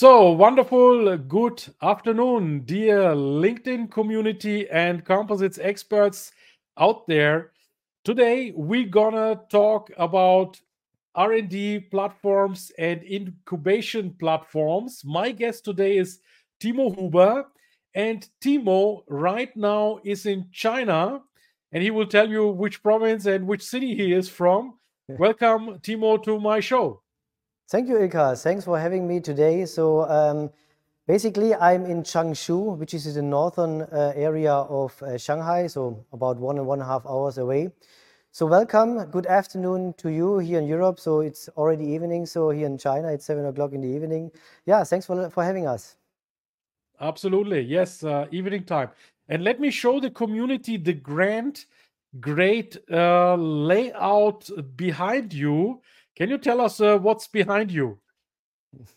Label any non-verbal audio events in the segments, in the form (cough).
So, wonderful. Good afternoon, dear LinkedIn community and composites experts out there. Today, we're gonna talk about R&D platforms and incubation platforms. My guest today is Timo Huber, and Timo right now is in China, and he will tell you which province and which city he is from. (laughs) Welcome, Timo, to my show. Thank you, Ilkay. Thanks for having me today. So um, basically, I'm in Changshu, which is in the northern uh, area of uh, Shanghai, so about one and one and a half hours away. So welcome. Good afternoon to you here in Europe. So it's already evening. So here in China, it's seven o'clock in the evening. Yeah, thanks for for having us. Absolutely, yes, uh, evening time. And let me show the community the grand, great uh, layout behind you. Can you tell us uh, what's behind you?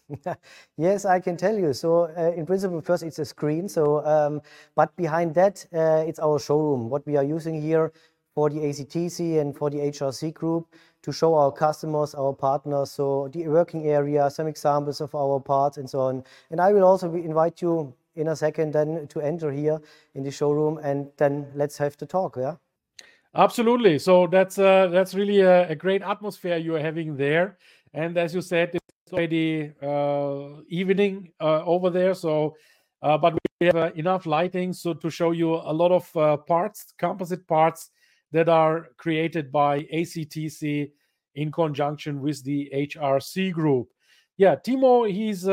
(laughs) yes, I can tell you. So, uh, in principle, first it's a screen. So, um, but behind that, uh, it's our showroom. What we are using here for the ACTC and for the HRC group to show our customers, our partners, so the working area, some examples of our parts, and so on. And I will also invite you in a second then to enter here in the showroom, and then let's have the talk. Yeah. Absolutely. So that's uh, that's really a, a, great atmosphere you are having there. And as you said, it's already uh, evening uh, over there. So, uh, but we have uh, enough lighting so to show you a lot of uh, parts, composite parts that are created by ACTC in conjunction with the HRC group. Yeah, Timo, he's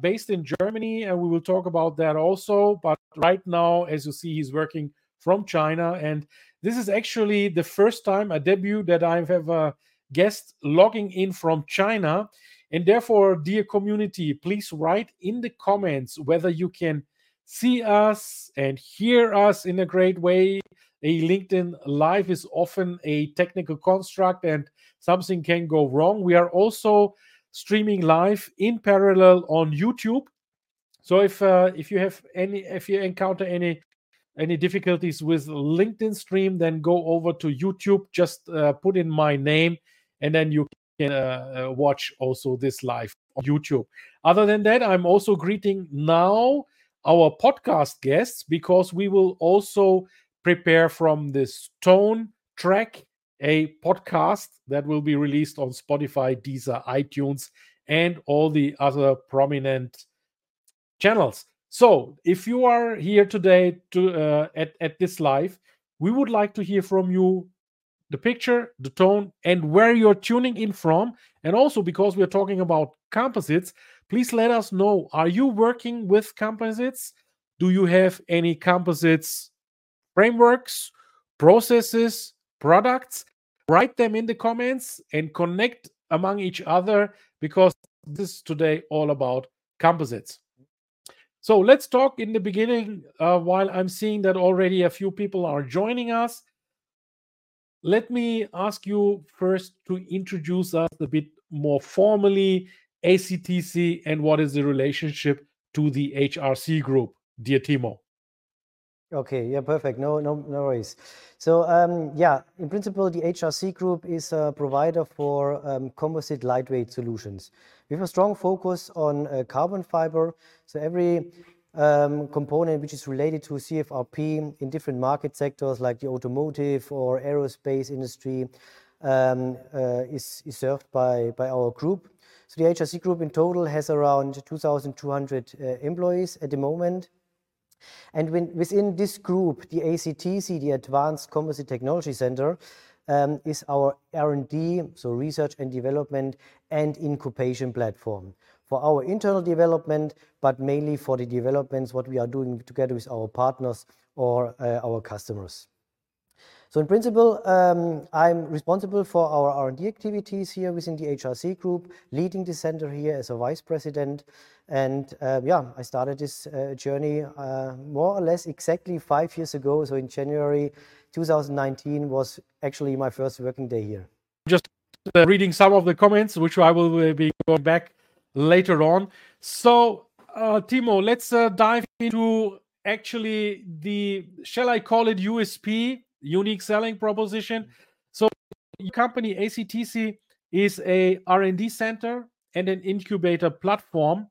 based in Germany, and we will talk about that also. But right now, as you see, he's working from China and this is actually the first time, a debut, that I have a guest logging in from China. And therefore, dear community, please write in the comments whether you can see us and hear us in a great way. A LinkedIn Live is often a technical construct and something can go wrong. We are also streaming live in parallel on YouTube. So if uh, if you have any if you encounter any any difficulties with LinkedIn stream, then go over to YouTube. Just uh, put in my name, and then you can uh, uh, watch also this live on YouTube. Other than that, I'm also greeting now our podcast guests because we will also prepare from this tone track a podcast that will be released on Spotify, Deezer, iTunes, and all the other prominent channels. So, if you are here today to uh, at at this live, we would like to hear from you the picture, the tone, and where you're tuning in from. And also, because we're talking about composites, please let us know: Are you working with composites? Do you have any composites frameworks, processes, products? Write them in the comments and connect among each other because this is today all about composites. So let's talk in the beginning uh, while I'm seeing that already a few people are joining us. Let me ask you first to introduce us a bit more formally ACTC and what is the relationship to the HRC group, dear Timo. Okay, yeah, perfect. No, no, no worries. So, um, yeah, in principle, the HRC group is a provider for um, composite lightweight solutions. We have a strong focus on uh, carbon fiber. So every um, component which is related to CFRP in different market sectors like the automotive or aerospace industry um, uh, is, served by, our group. So the HRC group in total has around 2,200 uh, employees at the moment. And within this group, the ACTC, the Advanced Composite Technology Center, is our R&D, so research and development and incubation platform for our internal development, but mainly for the developments what we are doing together with our partners or uh, our customers. So in principle, um, I'm responsible for our R&D activities here within the HRC group, leading the center here as a vice president. And uh, yeah, I started this uh, journey uh, more or less exactly five years ago. So in January 2019 was actually my first working day here. Just uh, reading some of the comments, which I will uh, be going back later on. So uh, Timo, let's dive into actually the, shall I call it USP unique selling proposition. So your company ACTC is a R&D center and an incubator platform.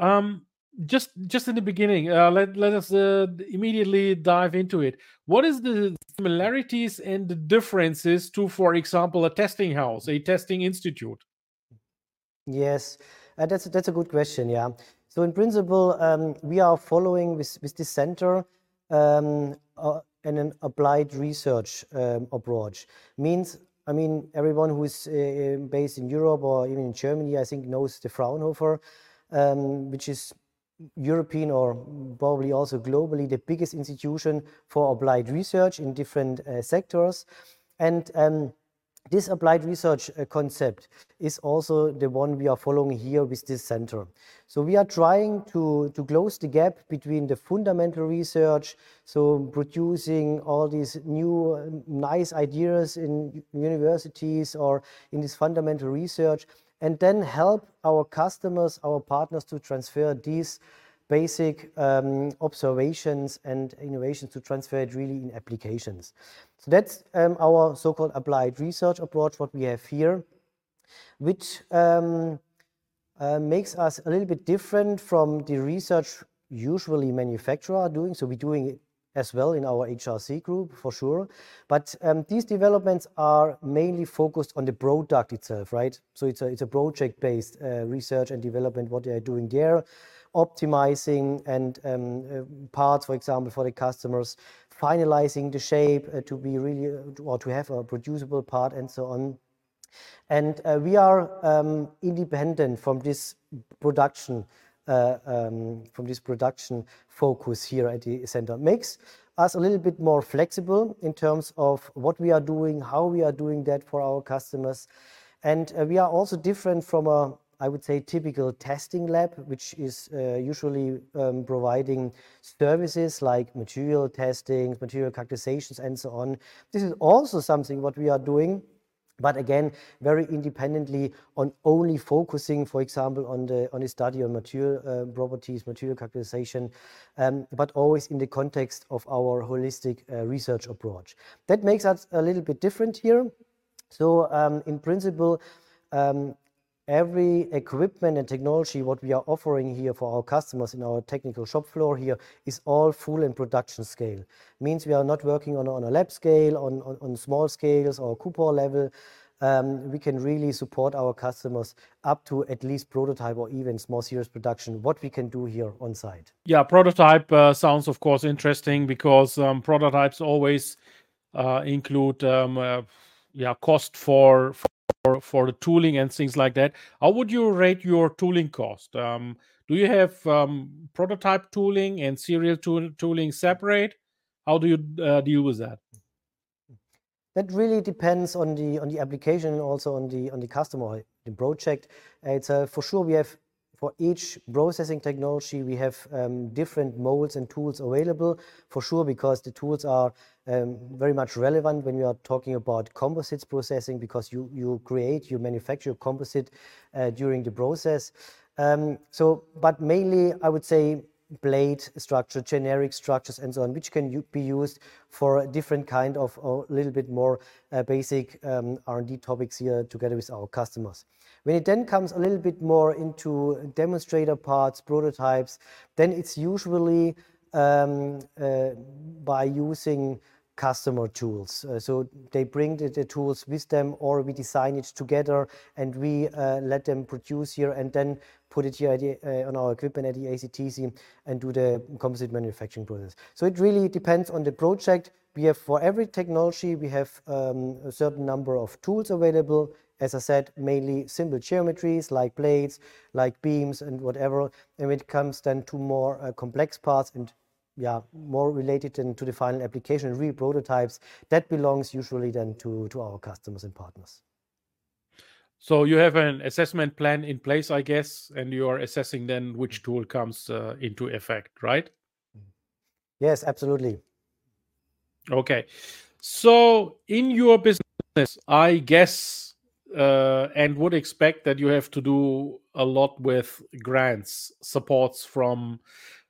Um, just just in the beginning, uh, let let us uh, immediately dive into it. What is the similarities and the differences to, for example, a testing house, a testing institute? Yes, uh, that's that's a good question. Yeah. So in principle, um, we are following with with this center um, uh, and an applied research um, approach. Means, I mean, everyone who is uh, based in Europe or even in Germany, I think, knows the Fraunhofer, um, which is European or probably also globally the biggest institution for applied research in different uh, sectors. And um, this applied research uh, concept is also the one we are following here with this center. So we are trying to, to close the gap between the fundamental research, so producing all these new nice ideas in universities or in this fundamental research, and then help our customers, our partners to transfer these basic um, observations and innovations to transfer it really in applications. So that's um, our so-called applied research approach, what we have here, which um, uh, makes us a little bit different from the research usually manufacturer are doing. So we're doing it as well in our HRC group for sure. But um, these developments are mainly focused on the product itself, right? So it's a, project-based uh, research and development, what they are doing there optimizing and um, uh, parts, for example, for the customers, finalizing the shape uh, to be really or to have a producible part and so on. And we are um, independent from this production, um, from this production focus here at the center. Makes us a little bit more flexible in terms of what we are doing, how we are doing that for our customers. And uh, we are also different from a I would say, typical testing lab, which is uh, usually um, providing services like material testing, material characterizations, and so on. This is also something what we are doing, but again, very independently on only focusing, for example, on the on the study on material uh, properties, material characterization, um, but always in the context of our holistic uh, research approach. That makes us a little bit different here. So um, in principle, um, every equipment and technology what we are offering here for our customers in our technical shop floor here is all full and production scale. Means we are not working on, a lab scale, on, small scales or coupon level. Um, we can really support our customers up to at least prototype or even small series production, what we can do here on site. Yeah, prototype uh, sounds, of course, interesting because um, prototypes always uh, include um, uh, yeah, cost for, for for the tooling and things like that. How would you rate your tooling cost? Um, do you have um, prototype tooling and serial tool, tooling separate? How do you uh, deal with that? That really depends on the on the application also on the on the customer the project. It's uh, for sure we have for each processing technology, we have um, different molds and tools available for sure because the tools are um, very much relevant when you are talking about composites processing because you, create, you manufacture composite uh, during the process. Um, so, but mainly I would say blade structure, generic structures and so on, which can be used for a different kind of a little bit more uh, basic R&D topics here together with our customers. When it then comes a little bit more into demonstrator parts, prototypes, then it's usually um, uh, by using customer tools. Uh, so they bring the, the, tools with them or we design it together and we uh, let them produce here and then put it here the, uh, on our equipment at the ACTC and do the composite manufacturing process. So it really depends on the project. We have for every technology, we have um, a certain number of tools available as I said, mainly simple geometries like blades, like beams and whatever. And when it comes then to more uh, complex parts and yeah, more related then to the final application, real prototypes, that belongs usually then to, to our customers and partners. So you have an assessment plan in place, I guess, and you are assessing then which tool comes uh, into effect, right? Yes, absolutely. Okay. So in your business, I guess uh, and would expect that you have to do a lot with grants, supports from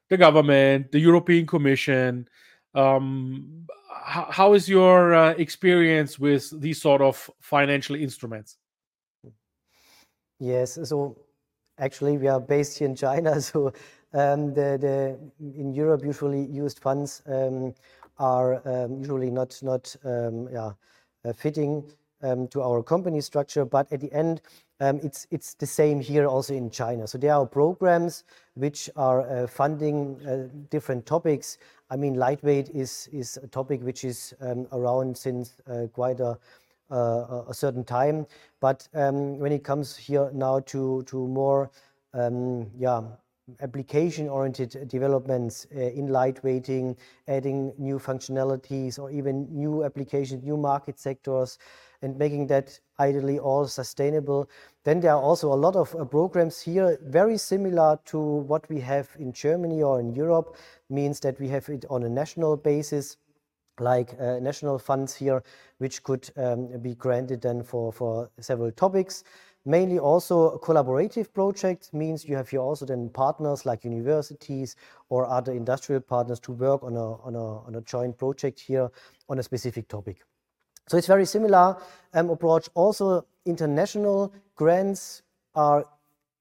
the government, the European Commission. Um, how, how is your uh, experience with these sort of financial instruments? Yes, so actually we are based here in China, (laughs) so um, the, the in Europe usually used funds um, are um, usually not not um, yeah, uh, fitting to our company structure, but at the end um, it's the same here also in China. So there are programs which are uh, funding uh, different topics. I mean, lightweight is is a topic which is around since uh, quite a certain time. But um, when it comes here now to more um, yeah application-oriented developments in lightweighting, adding new functionalities or even new applications, new market sectors, and making that ideally all sustainable. Then there are also a lot of uh, programs here, very similar to what we have in Germany or in Europe, means that we have it on a national basis like uh, national funds here, which could um, be granted then for, for several topics. Mainly also collaborative projects means you have here also then partners like universities or other industrial partners to work on a, on a, on a joint project here on a specific topic. So it's very similar um, approach. Also international grants are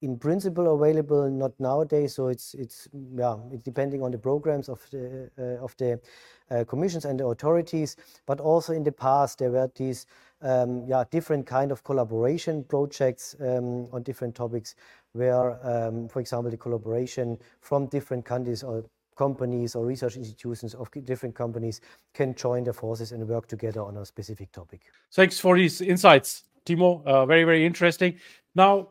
in principle available, not nowadays. So it's it's yeah, it's depending on the programs of the uh, of the uh, commissions and the authorities. But also in the past there were these um, yeah different kind of collaboration projects um, on different topics, where um, for example the collaboration from different countries or companies or research institutions of different companies can join their forces and work together on a specific topic. Thanks for these insights, Timo. Uh, very very interesting. Now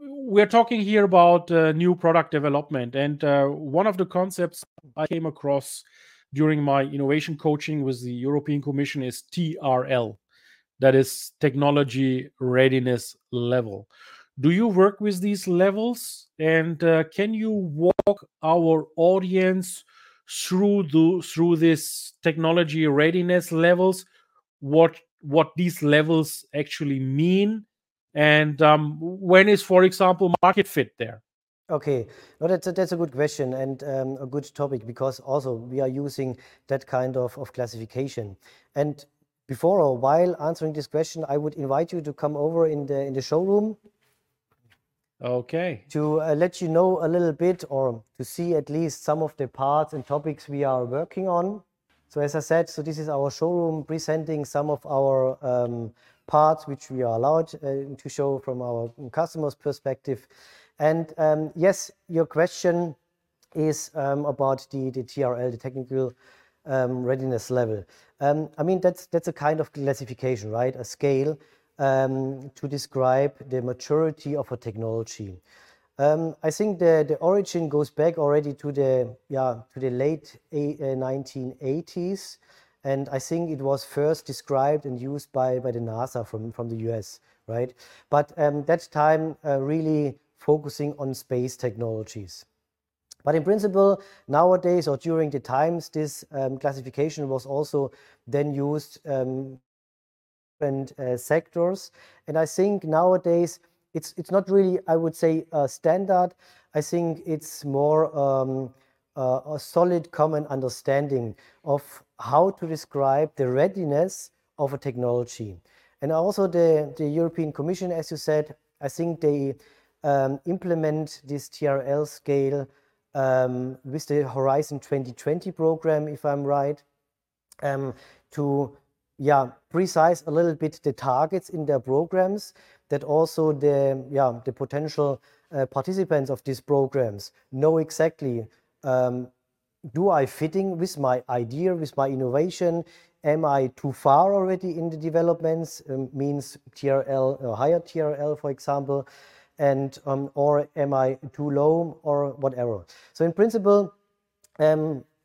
we're talking here about uh, new product development, and uh, one of the concepts I came across during my innovation coaching with the European Commission is TRL, that is technology readiness level. Do you work with these levels, and uh, can you walk our audience through the through this technology readiness levels? What what these levels actually mean and um, when is, for example, market fit there? Okay, no, that's a, that's a good question and um, a good topic because also we are using that kind of, of classification. And before or while answering this question, I would invite you to come over in the in the showroom. Okay. To uh, let you know a little bit or to see at least some of the parts and topics we are working on. So as I said, so this is our showroom presenting some of our um, parts which we are allowed uh, to show from our customers' perspective. And um, yes, your question is um, about the, the TRL, the technical um, readiness level. Um, I mean, that's, that's a kind of classification, right? A scale to describe the maturity of a technology. Um, I think the, origin goes back already to the yeah to the late a, uh, 1980s, and I think it was first described and used by, by the NASA from, from the US, right? But um, that time uh, really focusing on space technologies. But in principle, nowadays or during the times, this um, classification was also then used um, different uh, sectors. And I think nowadays it's it's not really, I would say, a standard. I think it's more um, a solid common understanding of how to describe the readiness of a technology. And also the, the European Commission, as you said, I think they um, implement this TRL scale um, with the Horizon 2020 program, if I'm right, um, to yeah, precise a little bit the targets in their programs that also the yeah the potential uh, participants of these programs know exactly um, do I fitting with my idea, with my innovation? Am I too far already in the developments? Um, means TRL or higher TRL, for example, and um, or am I too low or whatever? So in principle,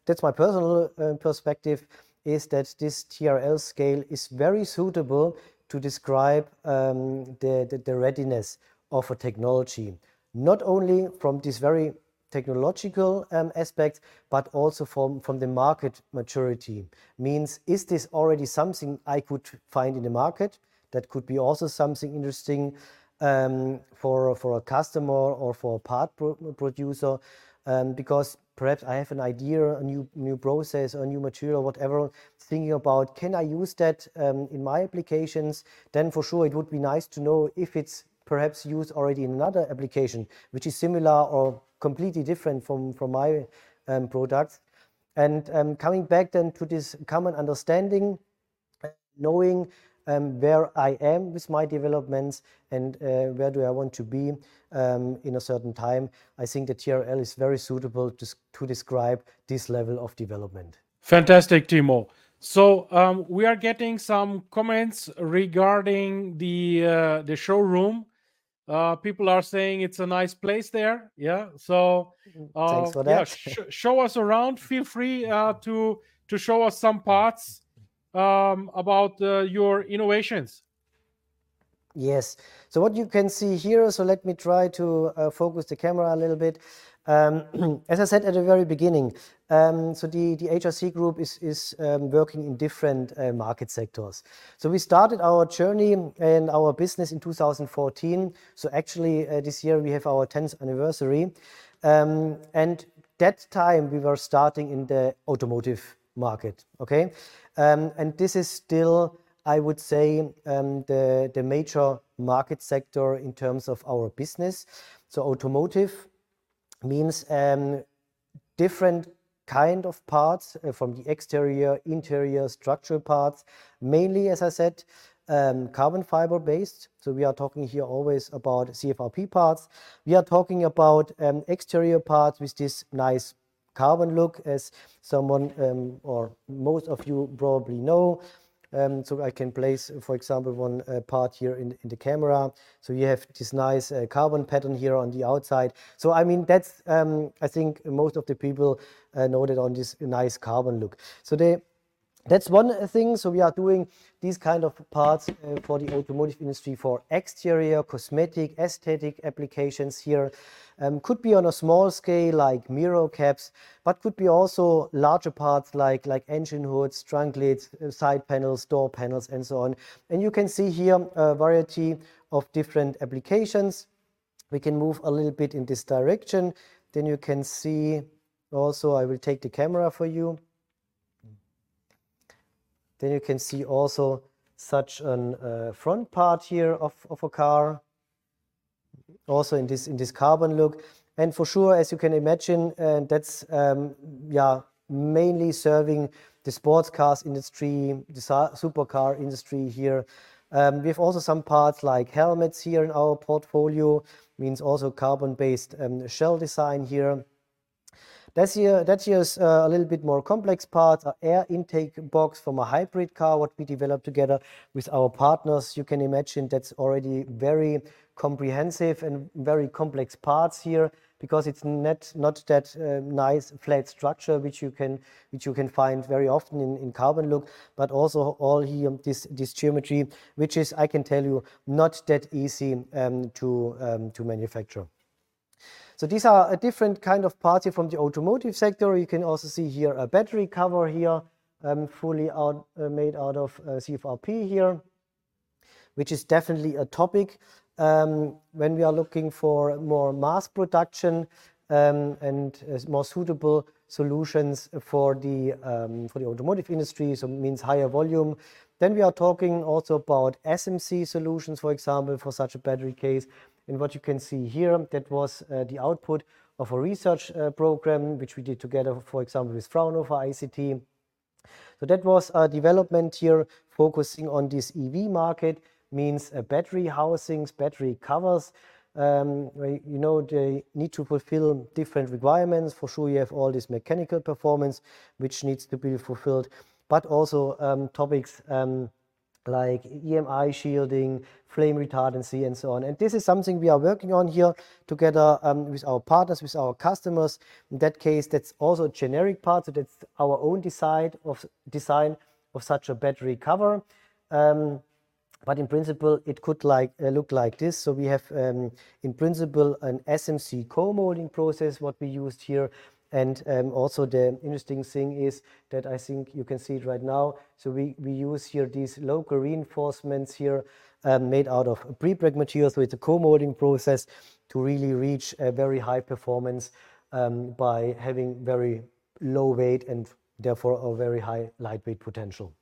That's my personal perspective, is that this TRL scale is very suitable to describe um, the the readiness of a technology. Not only from this very technological um, aspect, but also from from the market maturity. Means, is this already something I could find in the market? That could be also something interesting um, for a customer or for a part producer, because perhaps I have an idea, a new new process, a new material, whatever, thinking about, can I use that um, in my applications? Then for sure, it would be nice to know if it's perhaps used already in another application, which is similar or completely different from my um, products. And um, coming back then to this common understanding, knowing Um, where I am with my developments and uh, where do I want to be um, in a certain time, I think the TRL is very suitable to to describe this level of development. Fantastic, Timo. So, um, we are getting some comments regarding the uh, the showroom. Uh, people are saying it's a nice place there. Yeah, so, Thanks for that. Yeah, show us around. Feel free to to show us some parts Um, about uh, your innovations. Yes. So what you can see here, so let me try to uh, focus the camera a little bit. Um, (clears throat) As I said at the very beginning, um, so the the HRC Group is is um, working in different uh, market sectors. So we started our journey and our business in 2014. So actually, this year we have our 10th anniversary. Um, and that time we were starting in the automotive market, okay? Um, and this is still, I would say, um, the major market sector in terms of our business. So automotive means um, different kind of parts uh, from the exterior, interior, structural parts. Mainly, as I said, carbon fiber based. So we are talking here always about CFRP parts. We are talking about exterior parts with this nice carbon look, as someone um, or most of you probably know. Um, so I can place, for example, one uh, part here in the camera. So you have this nice uh, carbon pattern here on the outside. So I mean, that's, um, I think most of the people uh, know that on this nice carbon look. So that's one thing. So we are doing these kind of parts uh, for the automotive industry, for exterior, cosmetic, aesthetic applications here. Um, could be on a small scale, like mirror caps, but could be also larger parts like, like engine hoods, trunk lids, uh, side panels, door panels, and so on. And you can see here a variety of different applications. We can move a little bit in this direction. Then you can see also, I will take the camera for you. Then you can see also such a uh, front part here of of a car, also in this in this carbon look. And for sure, as you can imagine, uh, that's um, yeah, mainly serving the sports cars industry, the supercar industry here. Um, we have also some parts like helmets here in our portfolio, means also carbon-based um, shell design here. This here, that here is uh, a little bit more complex part, air intake box from a hybrid car, what we developed together with our partners. You can imagine that's already very comprehensive and very complex parts here, because it's not not that uh, nice flat structure, which you can which you can find very often in in carbon look, but also all here, this this geometry, which is, I can tell you, not that easy um, to um, to manufacture. So these are a different kind of parts here from the automotive sector. You can also see here a battery cover here, um, fully out uh, made out of uh, CFRP here, which is definitely a topic um, when we are looking for more mass production um, and uh, more suitable solutions for the automotive industry, so means higher volume. Then we are talking also about SMC solutions, for example, for such a battery case. And what you can see here, that was uh, the output of a research uh, program, which we did together, for example, with Fraunhofer ICT. So that was a development here focusing on this EV market, means uh, battery housings, battery covers. Um, you know, they need to fulfill different requirements. For sure, you have all this mechanical performance, which needs to be fulfilled, but also um, topics um, like EMI shielding, flame retardancy, and so on. And this is something we are working on here together um, with our partners, with our customers. In that case, that's also a generic part, so that's our own design of design of such a battery cover. Um, but in principle, it could like uh, look like this. So we have, um, in principle, an SMC co-molding process, what we used here. And um, also the interesting thing is that I think you can see it right now. So we, we use here these local reinforcements here um, made out of prepreg material. So it's a co-molding process to really reach a very high performance um, by having very low weight and therefore a very high lightweight potential.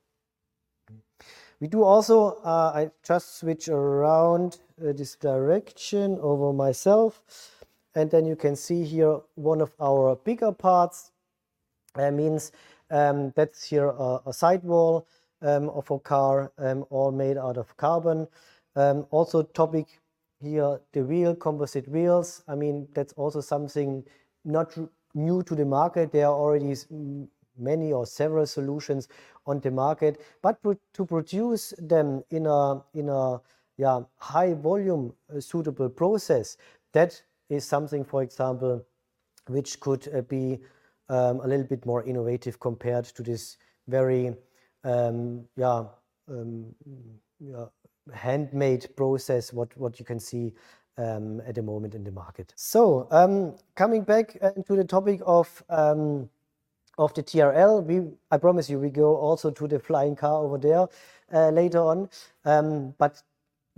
We do also, uh, I just switch around uh, this direction over myself. And then you can see here one of our bigger parts. That means um, that's here a, a sidewall um, of a car, um, all made out of carbon. Um, also topic here, the wheel, composite wheels. I mean, that's also something not new to the market. There are already many or several solutions on the market, but pro to produce them in a in a yeah high volume uh, suitable process, that is something, for example, which could uh, be um, a little bit more innovative compared to this very um, yeah, um, yeah handmade process what what you can see um, at the moment in the market. So um, coming back uh, to the topic of um, of the TRL. We, I promise you, we go also to the flying car over there uh, later on. But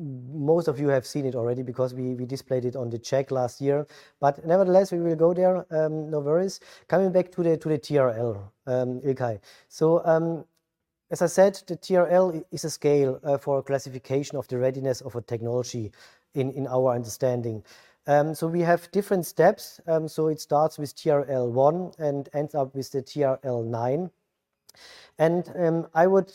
most of you have seen it already because we, we displayed it on the JEC last year. But nevertheless, we will go there. Um, no worries. Coming back to the to the TRL, um, Ilkay. So um, as I said, the TRL is a scale uh, for classification of the readiness of a technology in, in our understanding. Um, so we have different steps. Um, so it starts with TRL1 and ends up with the TRL9. And um, I would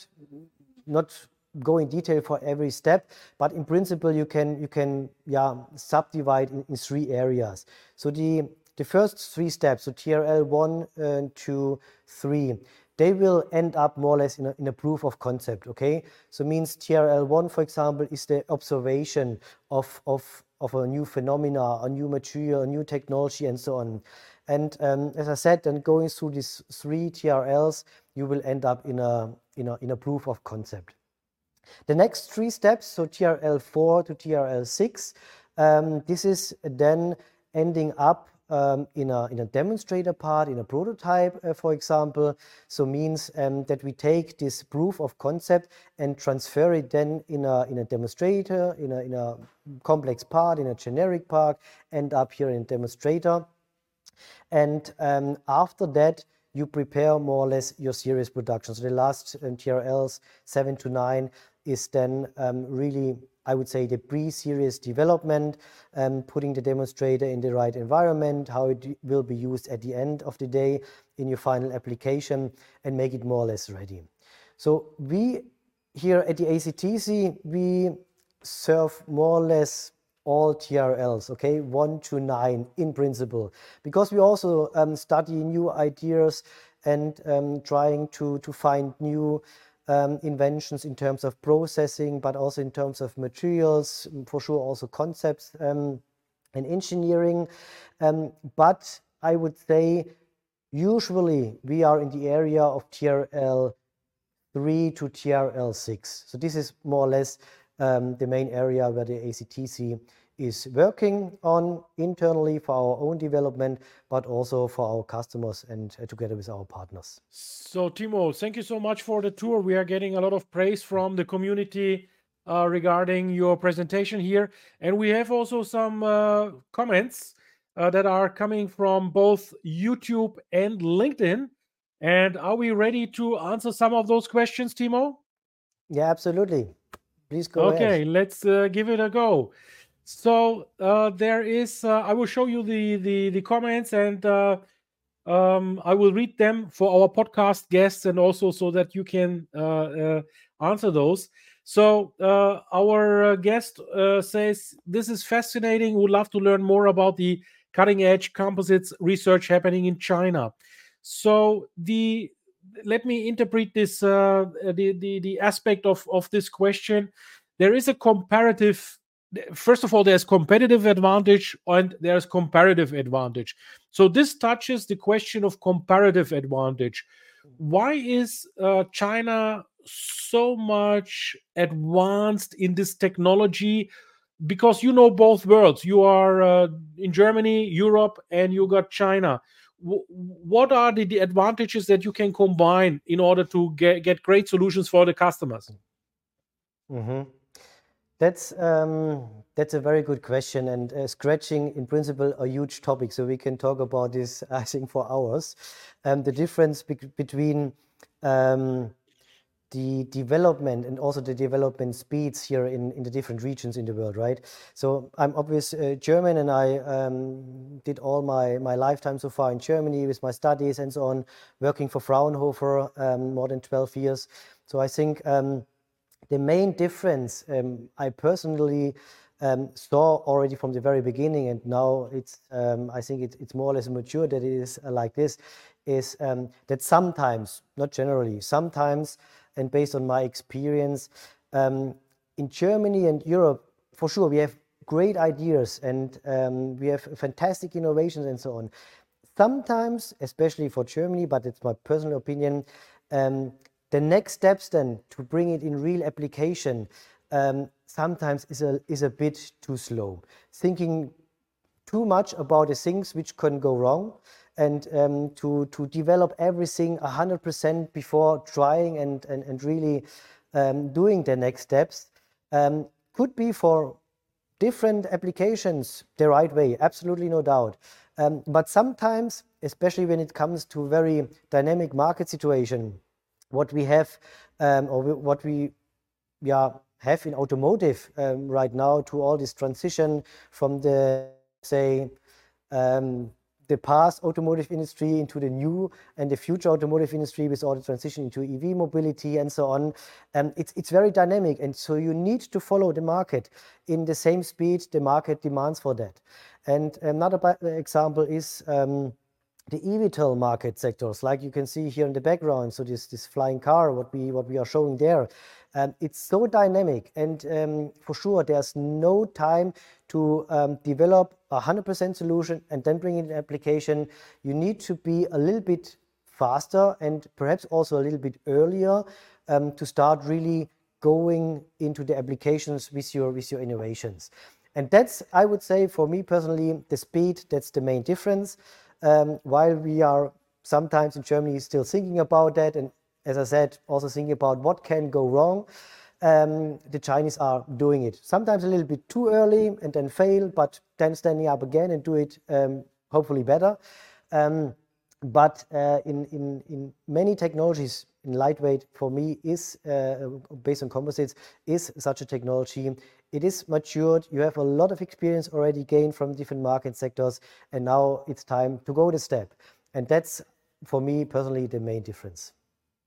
not go in detail for every step, but in principle you can you can yeah subdivide in, in three areas. So the the first three steps, so TRL one, uh, two, three, they will end up more or less in a, in a proof of concept. Okay, so means TRL one, for example, is the observation of of of a new phenomena, a new material, a new technology, and so on. And um, as I said, then going through these three TRLs, you will end up in a, in a, in a proof of concept. The next three steps, so TRL4 to TRL6, um, this is then ending up um, in, a, in a demonstrator part, in a prototype, uh, for example. So means um, that we take this proof of concept and transfer it then in a, in a demonstrator, in a, in a complex part, in a generic part, end up here in demonstrator. And um, after that, you prepare more or less your series production. So the last um, TRLs, seven to nine, is then um, really I would say the pre-series development, um, putting the demonstrator in the right environment, how it will be used at the end of the day in your final application and make it more or less ready. So we here at the ACTC, we serve more or less all TRLs, okay, one to nine in principle, because we also um, study new ideas and trying to, find new inventions in terms of processing, but also in terms of materials, for sure also concepts um, and engineering. Um, but I would say usually we are in the area of TRL 3 to TRL 6. So this is more or less um, the main area where the ACTC is working on internally for our own development, but also for our customers and uh, together with our partners. So, Timo, thank you so much for the tour. We are getting a lot of praise from the community uh, regarding your presentation here. And we have also some uh, comments that are coming from both YouTube and LinkedIn. And are we ready to answer some of those questions, Timo? Yeah, absolutely. Please go okay, ahead. let's give it a go. So uh, there is. Uh, I will show you the the, the comments, and uh, um, I will read them for our podcast guests, and also so that you can uh, uh, answer those. So uh, our guest says this is fascinating. Would love to learn more about the cutting edge composites research happening in China. So the let me interpret this the, the the aspect of of this question. There is a comparative. First of all, there's competitive advantage and there's comparative advantage. So this touches the question of comparative advantage. Why is uh, China so much advanced in this technology because you know both worlds you are uh, in germany europe and you got china w- what are the, the, advantages that you can combine in order to get, get great solutions for the customers mm-hmm. That's um, that's a very good question and uh, scratching in principle a huge topic so we can talk about this (laughs) i think for hours um, the difference be- between um, the development and also the development speeds here in, in the different regions in the world, right? So I'm obviously uh, German and I um, did all my, my lifetime so far in Germany with my studies and so on, working for Fraunhofer um, more than 12 years. So I think um, the main difference um, I personally um, saw already from the very beginning, and now it's um, I think it, it's more or less mature that it is uh, like this, is that sometimes, not generally, sometimes and based on my experience um, in Germany and Europe, for sure, we have great ideas and um, we have fantastic innovations and so on. Sometimes, especially for Germany, but it's my personal opinion, um, the next steps then to bring it in real application um, sometimes is a, is a bit too slow. Thinking too much about the things which can go wrong and um, to, to develop everything 100% before trying and, and, and really um, doing the next steps um, could be for different applications the right way, absolutely no doubt. Um, but sometimes, especially when it comes to very dynamic market situation, what we have um, or what we yeah, have in automotive um, right now to all this transition from the, say, um, the past automotive industry into the new and the future automotive industry with all the transition into EV mobility and so on. Um, it's, it's very dynamic. And so you need to follow the market in the same speed the market demands for that. And another example is um, the eVTOL market sectors, like you can see here in the background. So this, this flying car, what we, what we are showing there. Um, it's so dynamic and um, for sure there's no time to um, develop a 100% solution and then bring it in an application. You need to be a little bit faster and perhaps also a little bit earlier um, to start really going into the applications with your with your innovations. And that's, I would say, for me personally, the speed, that's the main difference. Um, while we are sometimes in Germany still thinking about that and as I said, also thinking about what can go wrong. Um, the Chinese are doing it sometimes a little bit too early and then fail, but then standing up again and do it um, hopefully better. But uh, in, many technologies, in lightweight for me is uh, based on composites is such a technology. It is matured. You have a lot of experience already gained from different market sectors, and now it's time to go the step. And that's for me personally the main difference.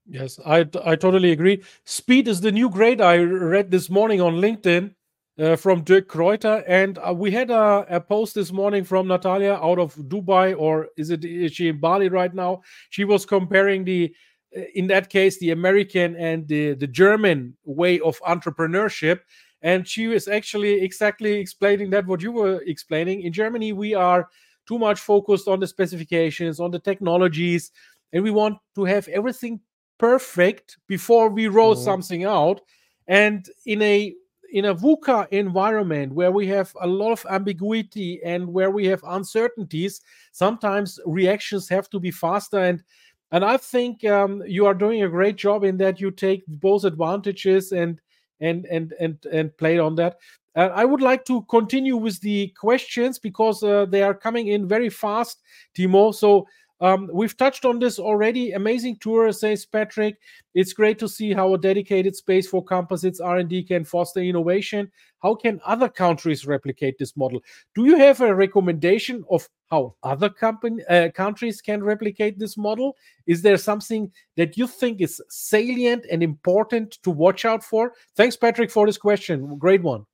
Yes, I I totally agree. Speed is the new grade. I read this morning on LinkedIn uh, from Dirk Kreuter. and uh, we had a, a, post this morning from Natalia out of Dubai, or is it is she in Bali right now? She was comparing the, uh, in that case, the American and the the German way of entrepreneurship, and she was actually exactly explaining that what you were explaining. In Germany, we are too much focused on the specifications, on the technologies, and we want to have everything perfect before we roll mm-hmm. something out. And in a in a VUCA environment where we have a lot of ambiguity and where we have uncertainties, sometimes reactions have to be faster. And and I think um, you are doing a great job in that you take both advantages and and and and and play on that. Uh, I would like to continue with the questions because uh, they are coming in very fast, Timo. So um, we've touched on this already. Amazing tour, says Patrick. It's great to see how a dedicated space for composites R&D can foster innovation. How can other countries replicate this model? Do you have a recommendation of how other company, uh, countries can replicate this model? Is there something that you think is salient and important to watch out for? Thanks, Patrick, for this question. Great one.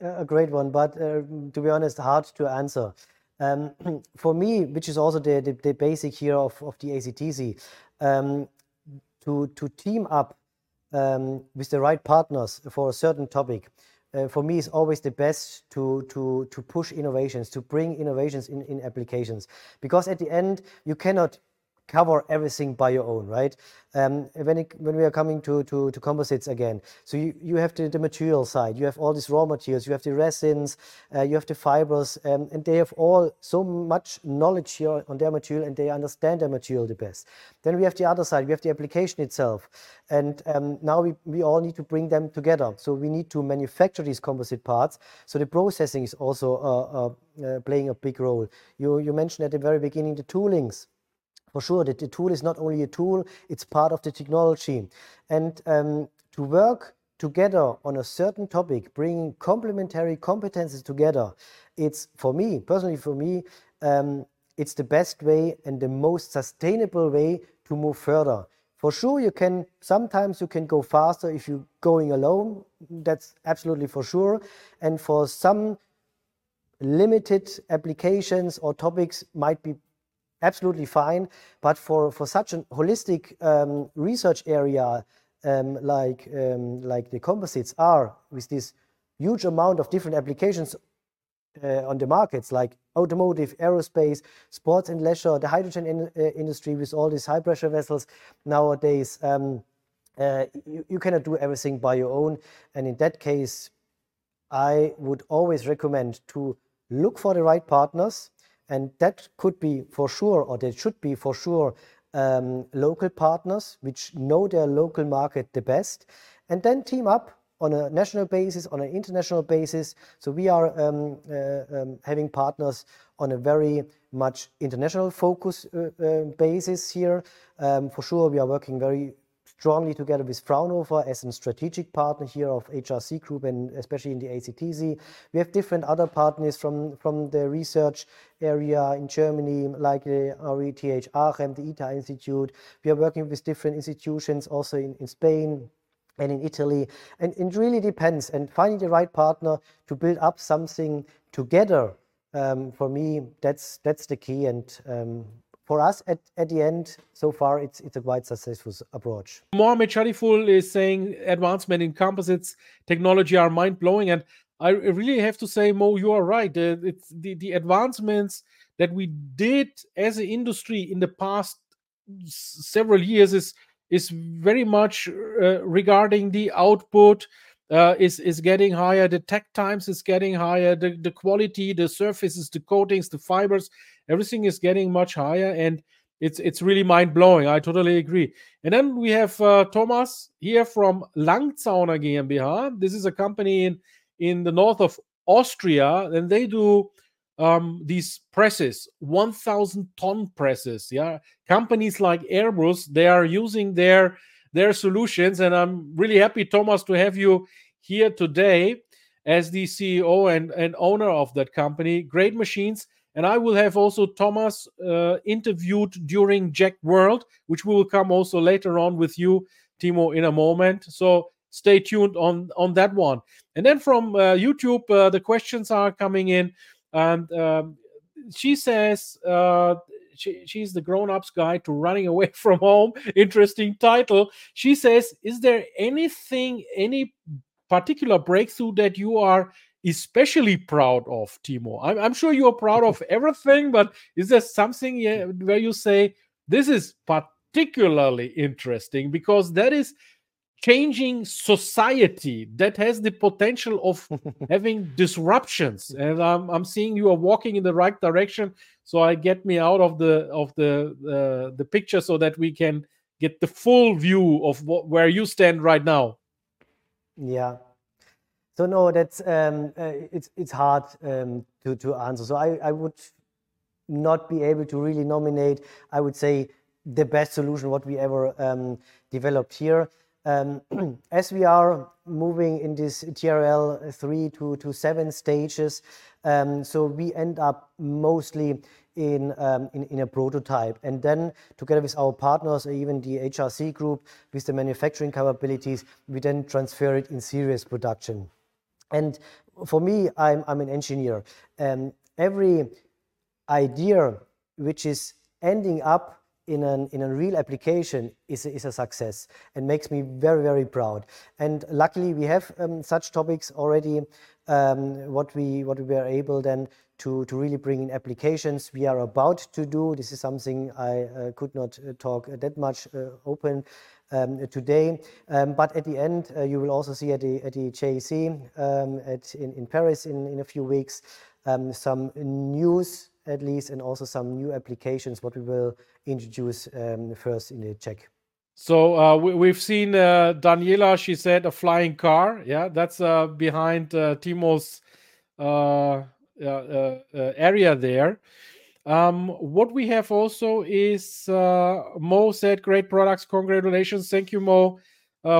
A great one, but uh, to be honest, hard to answer. Um, (clears throat) for me, which is also the, the, the, basic here of, of the ACTC, um, to, to team up um, with the right partners for a certain topic, uh, for me is always the best to, to, to push innovations, to bring innovations in, in applications. Because at the end, you cannot cover everything by your own, right? Um, when, it, when we are coming to, to, to composites again, so you, you have the, the material side, you have all these raw materials, you have the resins, uh, you have the fibers, um, and they have all so much knowledge here on their material and they understand their material the best. Then we have the other side, we have the application itself. And um, now we, we all need to bring them together. So we need to manufacture these composite parts. So the processing is also uh, uh, uh playing a big role. You, you mentioned at the very beginning the toolings for sure that the tool is not only a tool, it's part of the technology. And um, to work together on a certain topic, bringing complementary competences together, it's for me, personally for me, um, it's the best way and the most sustainable way to move further. For sure, you can sometimes you can go faster if you're going alone. That's absolutely for sure. And for some limited applications or topics might be absolutely fine. But for, for such a holistic um, research area um, like, um, like the composites are, with this huge amount of different applications uh, on the markets like automotive, aerospace, sports and leisure, the hydrogen in, uh, industry with all these high pressure vessels nowadays. Um, uh, you, you, cannot do everything by your own. And in that case, I would always recommend to look for the right partners and that could be for sure, or that should be for sure, um, local partners which know their local market the best, and then team up on a national basis, on an international basis. So we are um, uh, um, having partners on a very much international focus uh, uh, basis here. Um, for sure, we are working very strongly together with Fraunhofer as a strategic partner here of HRC Group and especially in the ACTC. We have different other partners from, from the research area in Germany, like the RWTH Aachen, the ITA Institute. We are working with different institutions also in, in Spain, and in Italy. And it really depends. And finding the right partner to build up something together, um, for me, that's that's the key. And um, for us at, at the end, so far, it's it's a quite successful approach. Mohamed Shariful is saying advancement in composites technology are mind blowing, and I really have to say, Mo, you are right. Uh, it's the, the advancements that we did as an industry in the past several years is is very much uh, regarding the output uh, is is getting higher. The tech times is getting higher. The the quality, the surfaces, the coatings, the fibers, everything is getting much higher, and it's it's really mind blowing. I totally agree. And then we have uh, Thomas here from Langzauner GmbH. This is a company in in the north of Austria, and they do um, these presses, 1,000 ton presses. Yeah, companies like Airbus, they are using their their solutions. And I'm really happy, Thomas, to have you here today as the CEO and, and owner of that company. Great machines. And I will have also Thomas uh, interviewed during JEC World, which we will come also later on with you, Timo, in a moment. So stay tuned on on that one. And then from uh, YouTube, uh, the questions are coming in, and um, she says uh, she, she's the grown-ups guide to running (laughs) away from home interesting title she says is there anything any particular breakthrough that you are especially proud of timo. I'm, I'm sure you're proud of (laughs) everything but is there something where you say this is particularly interesting because that is changing society that has the potential of (laughs) having disruptions. And I'm, I'm seeing you are walking in the right direction so i get me out of the of the uh, the picture so that we can get the full view of what, where you stand right now. Yeah so no that's um, uh, it's it's hard um, to to answer so i i would not be able to really nominate i would say the best solution what we ever um, developed here um, (clears throat) as we are moving in this TRL 3 to, to 7 stages, um, so we end up mostly in, um, in, in, a prototype. And then together with our partners, or even the HRC group, with the manufacturing capabilities, we then transfer it in serious production. And for me, I'm, I'm an engineer. and every idea which is ending up in an in a real application is a, is a success and makes me very very proud. And luckily we have um, such topics already. Um, what we what we were able then to to really bring in applications we are about to do. This is something I uh, could not uh, talk that much uh, open. Um, today, um, but at the end, uh, you will also see at the at the JEC um, in, Paris in, a few weeks some news at least, and also some new applications, what we will introduce first in the JEC. So uh, we, have seen uh, Daniela, she said a flying car. Yeah, that's behind Timo's area there. Um, what we have also is uh, Mo said, great products. Congratulations. Thank you, Mo,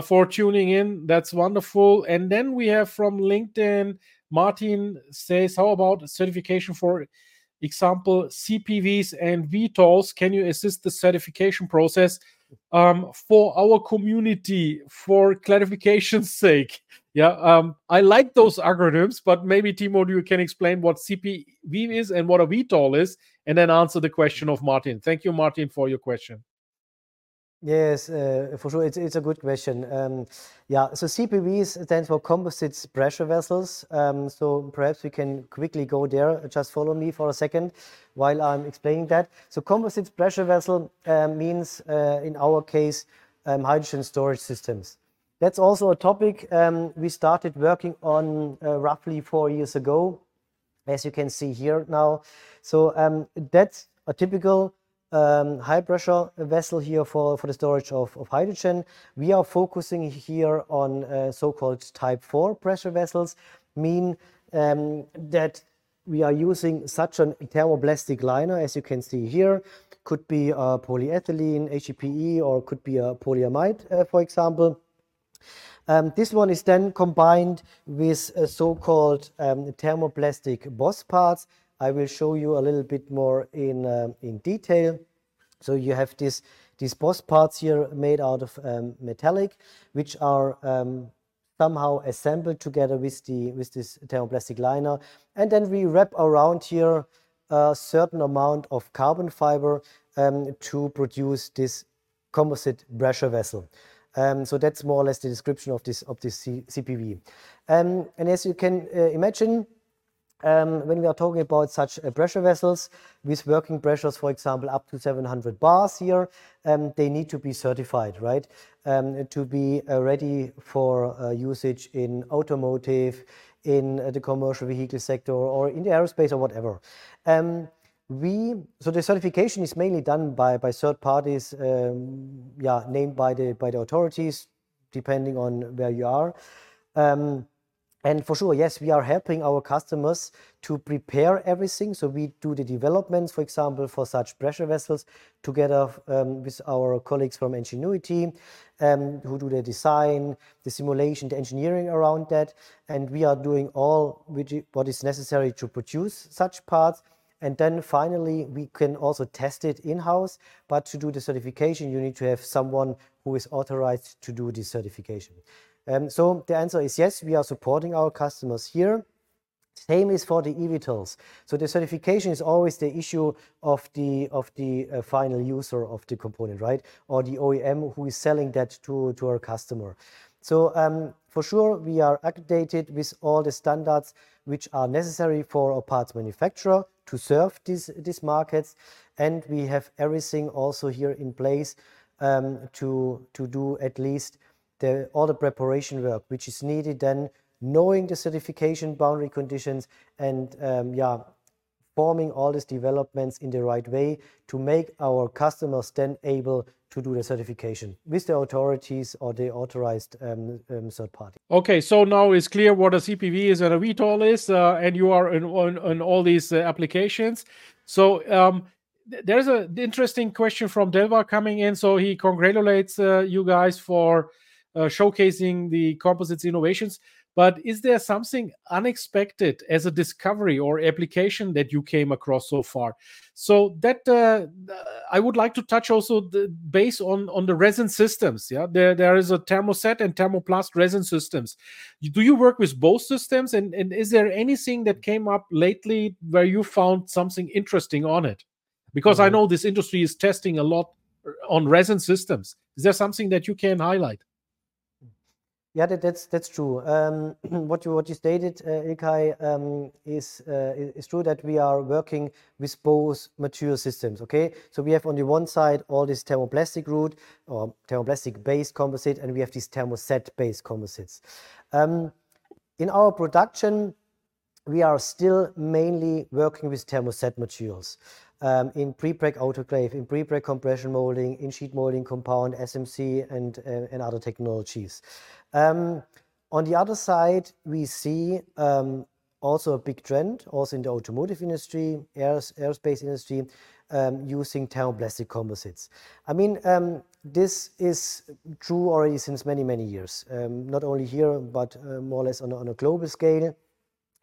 for tuning in. That's wonderful. And then we have from LinkedIn, Martin says, how about certification for example, CPVs and VTOLs, can you assist the certification process um, for our community for clarification's (laughs) sake? Yeah, um, I like those acronyms, but maybe Timo, you can explain what CPV is and what a VTOL is, and then answer the question of Martin. Thank you, Martin, for your question. Yes, uh, for sure. It's, it's a good question. Um, yeah, so CPV stands for Composites Pressure Vessels. Um, so perhaps we can quickly go there. Just follow me for a second while I'm explaining that. So Composites Pressure Vessel uh, means, uh, in our case, um, hydrogen storage systems. That's also a topic um, we started working on uh, roughly four years ago, as you can see here now. So um, that's a typical um, high pressure vessel here for, for the storage of, of hydrogen. We are focusing here on uh, so-called type 4 pressure vessels, mean um, that we are using such a thermoplastic liner as you can see here. Could be a polyethylene, HDPE, or could be a polyamide, uh, for example. Um, this one is then combined with so-called um, thermoplastic boss parts I will show you a little bit more in, uh, in detail. So you have this, these boss parts here made out of um, metallic, which are um, somehow assembled together with, the, with this thermoplastic liner. And then we wrap around here a certain amount of carbon fiber um, to produce this composite pressure vessel. Um, so that's more or less the description of this of this C CPV. Um, and as you can uh, imagine, um, when we are talking about such uh, pressure vessels with working pressures, for example, up to 700 bars here, they need to be certified, right? To be uh, ready for usage in automotive, in the commercial vehicle sector, or in the aerospace or whatever. We so the certification is mainly done by by third parties, um, yeah, named by the by the authorities, depending on where you are. Um, and for sure, yes, we are helping our customers to prepare everything. So we do the developments, for example, for such pressure vessels together um, with our colleagues from Engenuity who do the design, the simulation, the engineering around that. And we are doing all what is necessary to produce such parts. And then finally, we can also test it in-house. But to do the certification, you need to have someone who is authorized to do the certification. Um, so the answer is yes, we are supporting our customers here. Same is for the eVTOLs. So the certification is always the issue of the of the uh, final user of the component, right? Or the OEM who is selling that to, to our customer. So um, for sure, we are updated with all the standards which are necessary for our parts manufacturer to serve these, markets. And we have everything also here in place um, to, to do at least all the preparation work which is needed then knowing the certification boundary conditions and um, yeah forming all these developments in the right way to make our customers then able to do the certification with the authorities or the authorized um, um, third party. Okay, so now it's clear what a CPV is and a VTOL is, uh, and you are in, on, on all these uh, applications. So um, there's an interesting question from Delva coming in. So he congratulates uh, you guys for uh, showcasing the composites innovations. But is there something unexpected as a discovery or application that you came across so far? So that uh, I would like to touch also the base on on the resin systems. Yeah, there there is a thermoset and thermoplast resin systems. Do you work with both systems? And and is there anything that came up lately where you found something interesting on it? Because mm-hmm. I know this industry is testing a lot on resin systems. Is there something that you can highlight? Yeah, that, that's that's true. Um, (clears throat) what you what you stated, uh, Ilkay, um, is uh, is true that we are working with both material systems. Okay, so we have on the one side all this thermoplastic route or thermoplastic based composite, and we have these thermoset based composites. Um, in our production, we are still mainly working with thermoset materials in pre-preg autoclave, in pre-preg compression molding, in sheet molding compound, SMC, and, uh, and other technologies. Um, on the other side, we see um, also a big trend, also in the automotive industry, aerospace industry, um, using thermoplastic composites. I mean, um, this is true already since many, many years, um, not only here, but uh, more or less on a, global scale.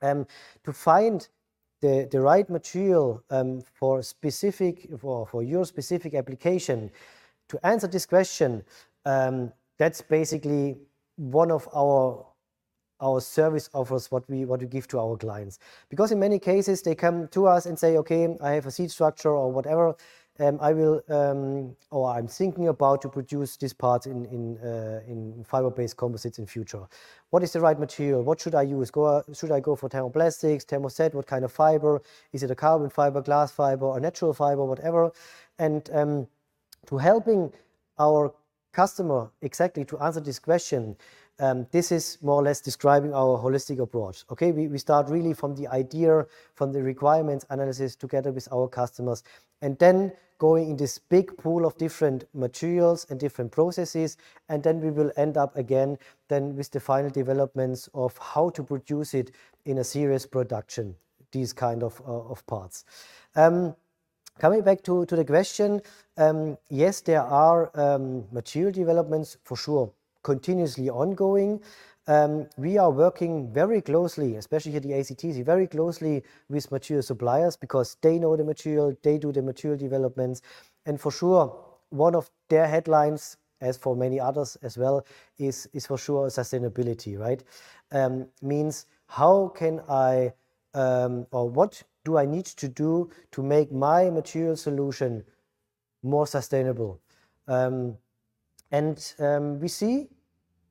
Um, to find the, the right material um, for specific for, for your specific application to answer this question um, that's basically one of our our service offers what we what we give to our clients. Because in many cases they come to us and say okay i have a seed structure or whatever um, I will, um, or I'm thinking about to produce this part in in uh, in fiber-based composites in future. What is the right material? What should I use? Go should I go for thermoplastics, thermoset? What kind of fiber? Is it a carbon fiber, glass fiber, or natural fiber, whatever? And um, to helping our customer exactly to answer this question, um, this is more or less describing our holistic approach. Okay, we, we start really from the idea, from the requirements analysis together with our customers, and then going in this big pool of different materials and different processes and then we will end up again then with the final developments of how to produce it in a serious production these kind of, uh, of parts um, coming back to, to the question um, yes there are um, material developments for sure continuously ongoing um, we are working very closely, especially at the ACTC, very closely with material suppliers because they know the material, they do the material developments. And for sure, one of their headlines, as for many others as well, is, for sure sustainability, right? Um, means how can I, um, or what do I need to do to make my material solution more sustainable? And um, we see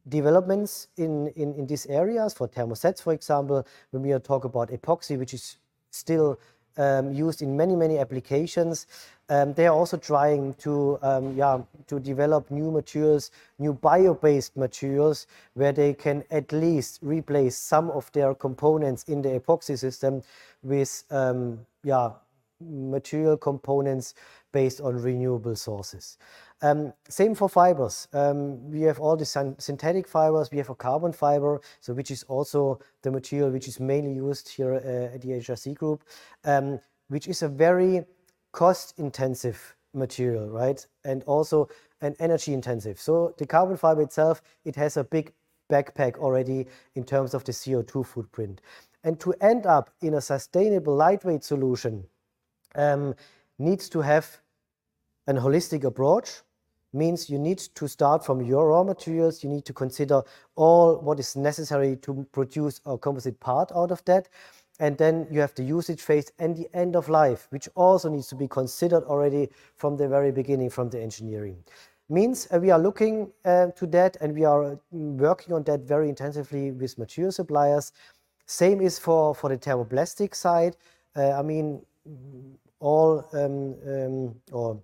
developments in, in, in these areas for thermosets, for example, when we talk about epoxy, which is still um, used in many, many applications. Um, they are also trying to, um, yeah, to develop new materials, new bio-based materials, where they can at least replace some of their components in the epoxy system with, um, yeah, material components based on renewable sources. Um, same for fibers. Um, we have all the synthetic fibers. We have a carbon fiber, so which is also the material which is mainly used here uh, at the HRC group, um, which is a very cost-intensive material, right? And also an energy intensive. So the carbon fiber itself, it has a big backpack already in terms of the CO2 footprint. And to end up in a sustainable lightweight solution um, needs to have an holistic approach means you need to start from your raw materials. You need to consider all what is necessary to produce a composite part out of that. And then you have the usage phase and the end of life, which also needs to be considered already from the very beginning, from the engineering. Means uh, we are looking uh, to that and we are mm, working on that very intensively with material suppliers. Same is for, for the thermoplastic side. Uh, I mean, all um, um, or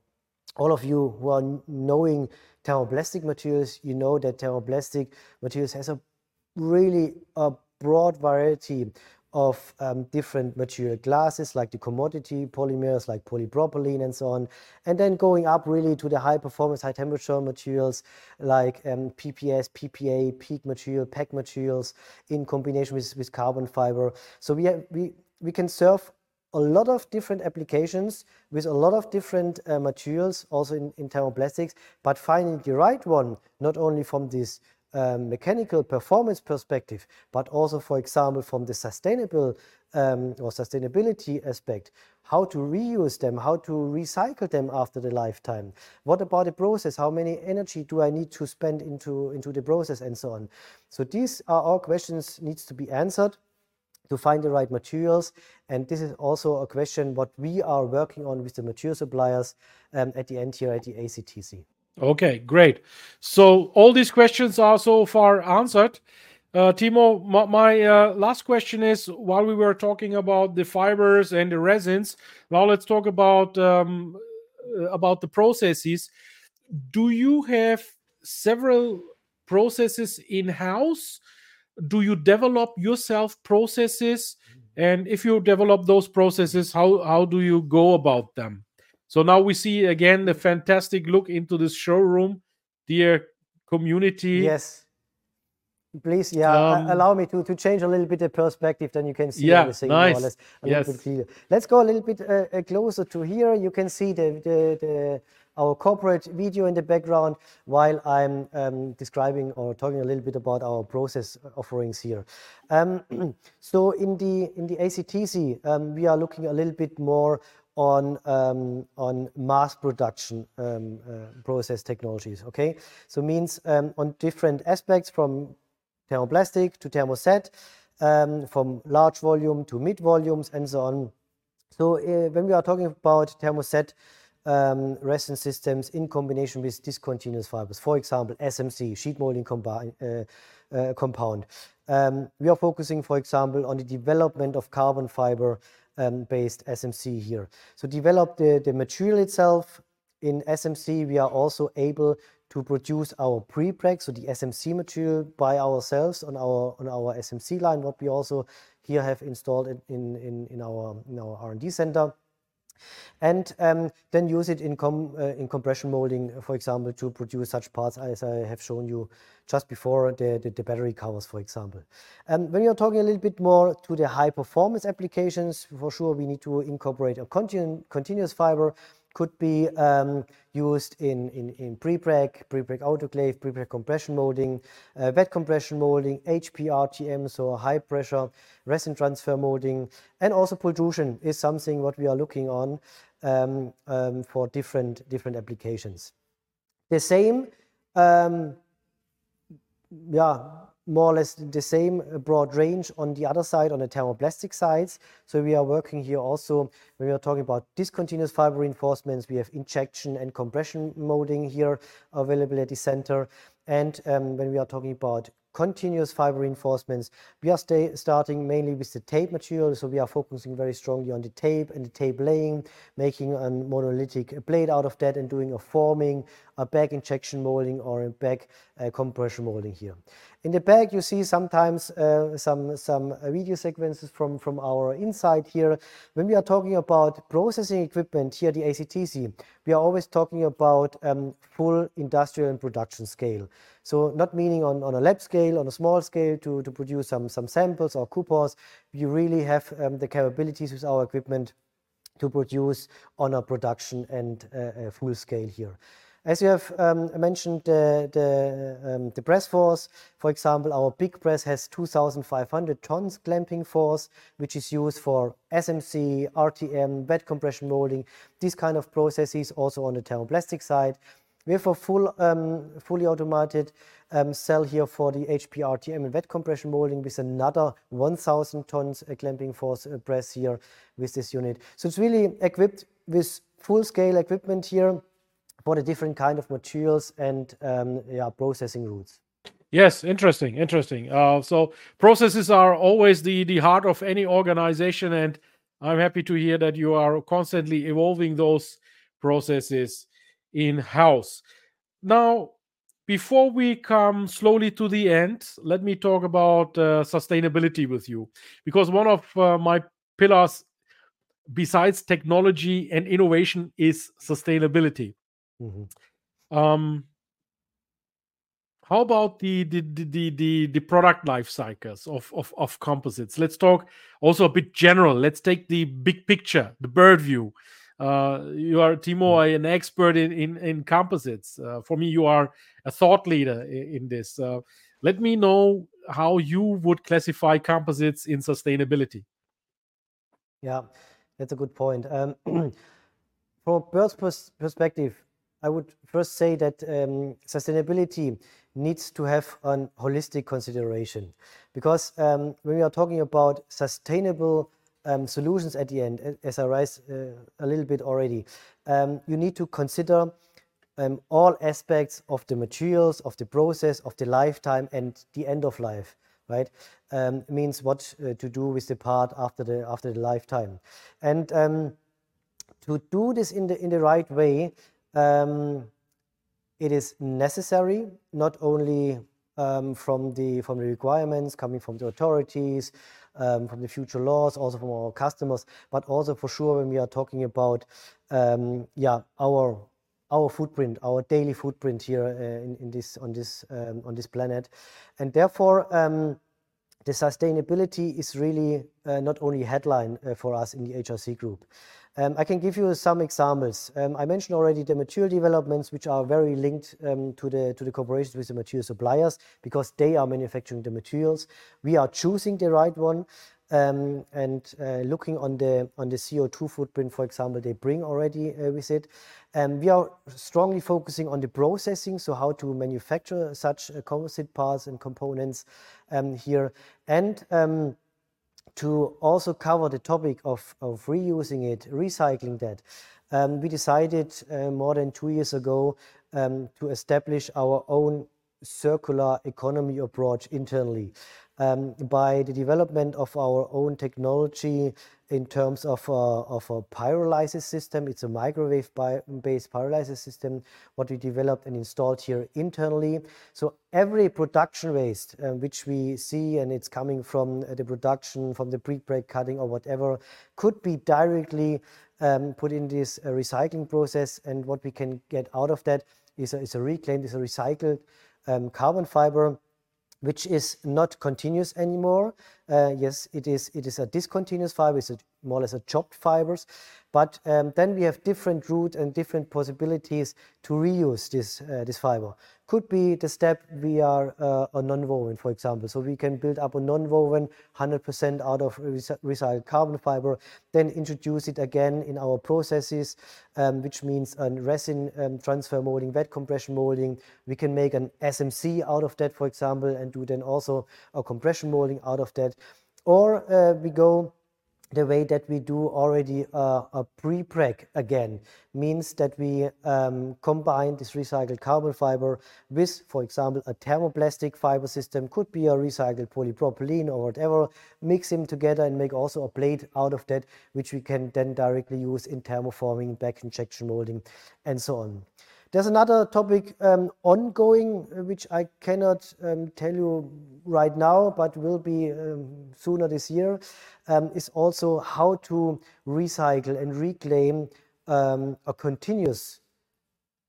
all of you who are knowing thermoplastic materials, you know that thermoplastic materials has a really a broad variety of um, different material classes like the commodity polymers like polypropylene and so on and then going up really to the high performance high temperature materials like um, PPS, PPA, PEEK material, PEG materials in combination with, with carbon fiber. So we, have, we, we can serve a lot of different applications with a lot of different uh, materials, also in, in thermoplastics, but finding the right one, not only from this um, mechanical performance perspective, but also, for example, from the sustainable um, or sustainability aspect, how to reuse them, how to recycle them after the lifetime. What about the process? How many energy do I need to spend into, into the process and so on? So these are all questions needs to be answered to find the right materials. And this is also a question what we are working on with the material suppliers um, at the end here at the ACTC. Okay, great. So all these questions are so far answered. Uh, Timo, my, uh, last question is: While we were talking about the fibers and the resins, now let's talk about um, uh, about the processes. Do you have several processes in house? Do you develop yourself processes? And if you develop those processes, how how do you go about them? So now we see again the fantastic look into this showroom, dear community. Yes. Please, yeah, um, allow me to, to change a little bit the perspective, then you can see yeah, everything nice. more or less a yes. little bit clearer. Let's go a little bit uh, uh, closer to here. You can see the, the, the our corporate video in the background while I'm um, describing or talking a little bit about our process offerings here. Um, (clears throat) so in the in the ACTC, um, we are looking a little bit more on um, on mass production um, uh, process technologies. Okay, so means um, on different aspects from thermoplastic to thermoset, um, from large volume to mid volumes, and so on. So uh, when we are talking about thermoset resin systems in combination with discontinuous fibers, for example, SMC, sheet molding uh, uh, compound. Um, we are focusing, for example, on the development of carbon fiber um, based SMC here. So develop the, material itself. In SMC, we are also able to produce our pre-preg, so the SMC material by ourselves on our on our SMC line, what we also here have installed in our R&D center and um, then use it in, com, uh, in compression molding, for example, to produce such parts as I have shown you just before the, the, the battery covers, for example. Um, when you're talking a little bit more to the high performance applications, for sure we need to incorporate a continu continuous fiber could be um, used in, in, in pre-preg, pre-preg autoclave, pre-preg compression molding, uh, wet compression molding, HPRTM, so high pressure resin transfer molding, and also pultrusion is something what we are looking on um, um, for different, different applications. The same, um, yeah, more or less the same broad range on the other side, on the thermoplastic sides. So we are working here also, when we are talking about discontinuous fiber reinforcements, we have injection and compression molding here available at the center. And um, when we are talking about continuous fiber reinforcements. We are starting mainly with the tape material, so we are focusing very strongly on the tape and the tape laying, making a monolithic blade out of that and doing a forming, a back injection molding or a back uh, compression molding here. In the back, you see sometimes uh, some, uh, video sequences from, from our inside here. When we are talking about processing equipment here the ACTC, we are always talking about um, full industrial and production scale. So not meaning on, on a lab scale, on a small scale to, to produce some, some samples or coupons. you really have um, the capabilities with our equipment to produce on a production and uh, full scale here. As you have um, mentioned, the, the, um, the, press force, for example, our big press has 2,500 tons clamping force, which is used for SMC, RTM, wet compression molding, these kind of processes also on the thermoplastic side. We have a full, um, fully automated um, cell here for the HPRTM and wet compression molding with another 1,000 tons uh, clamping force uh, press here with this unit. So it's really equipped with full scale equipment here for the different kind of materials and um, yeah, processing routes. Yes, interesting, interesting. Uh, so processes are always the the heart of any organization, and I'm happy to hear that you are constantly evolving those processes in house. Now, before we come slowly to the end, let me talk about uh, sustainability with you, because one of uh, my pillars, besides technology and innovation, is sustainability. Mm-hmm. Um, how about the the, the the the product life cycles of, of of composites? Let's talk also a bit general. Let's take the big picture, the bird view. Uh, you are Timo, mm-hmm. an expert in in, in composites. Uh, for me, you are a thought leader in, in this. Uh, let me know how you would classify composites in sustainability. Yeah, that's a good point. Um, (clears throat) from a bird's pers- perspective, I would first say that um, sustainability needs to have a holistic consideration because um, when we are talking about sustainable solutions at the end, as I raised uh, a little bit already, um, you need to consider um, all aspects of the materials, of the process, of the lifetime, and the end of life. Right um, means what uh, to do with the part after the after the lifetime, and um, to do this in the in the right way, um, it is necessary not only um, from the from the requirements coming from the authorities, um, from the future laws, also from our customers, but also for sure when we are talking about um, our our footprint, our daily footprint here uh, in, in, this on this um, on this planet, and therefore um, the sustainability is really uh, not only headline uh, for us in the HRC group. Um, I can give you some examples. Um, I mentioned already the material developments, which are very linked um, to the to the cooperations with the material suppliers because they are manufacturing the materials. We are choosing the right one. And uh, looking on the on the CO2 footprint, for example, they bring already uh, with it. We are strongly focusing on the processing, so how to manufacture such uh, composite parts and components here, and to also cover the topic of, of reusing it, recycling that. Um, we decided uh, more than two years ago um, to establish our own circular economy approach internally by the development of our own technology in terms of a, of a pyrolysis system. It's a microwave-based pyrolysis system, what we developed and installed here internally. So every production waste uh, which we see and it's coming from the production, from the pre-preg cutting or whatever, could be directly um, put in this uh, recycling process. And what we can get out of that is a, is a reclaimed, is a recycled um, carbon fiber which is not continuous anymore. Uh, yes, it is, it is a discontinuous it's a, more or less a chopped fibers, but um, then we have different route and different possibilities to reuse this, uh, this fiber. Could be the step we are uh, a non-woven, for example. So we can build up a non-woven 100% out of recycled carbon fiber, then introduce it again in our processes, um, which means a resin um, transfer molding, wet compression molding. We can make an SMC out of that, for example, and do then also a compression molding out of that. Or uh, we go the way that we do already uh, a pre-preg again means that we um, combine this recycled carbon fiber with, for example, a thermoplastic fiber system, could be a recycled polypropylene or whatever, mix them together and make also a plate out of that, which we can then directly use in thermoforming, back injection molding, and so on. There's another topic um, ongoing, uh, which I cannot um, tell you right now, but will be um, sooner this year, um, is also how to recycle and reclaim um, a continuous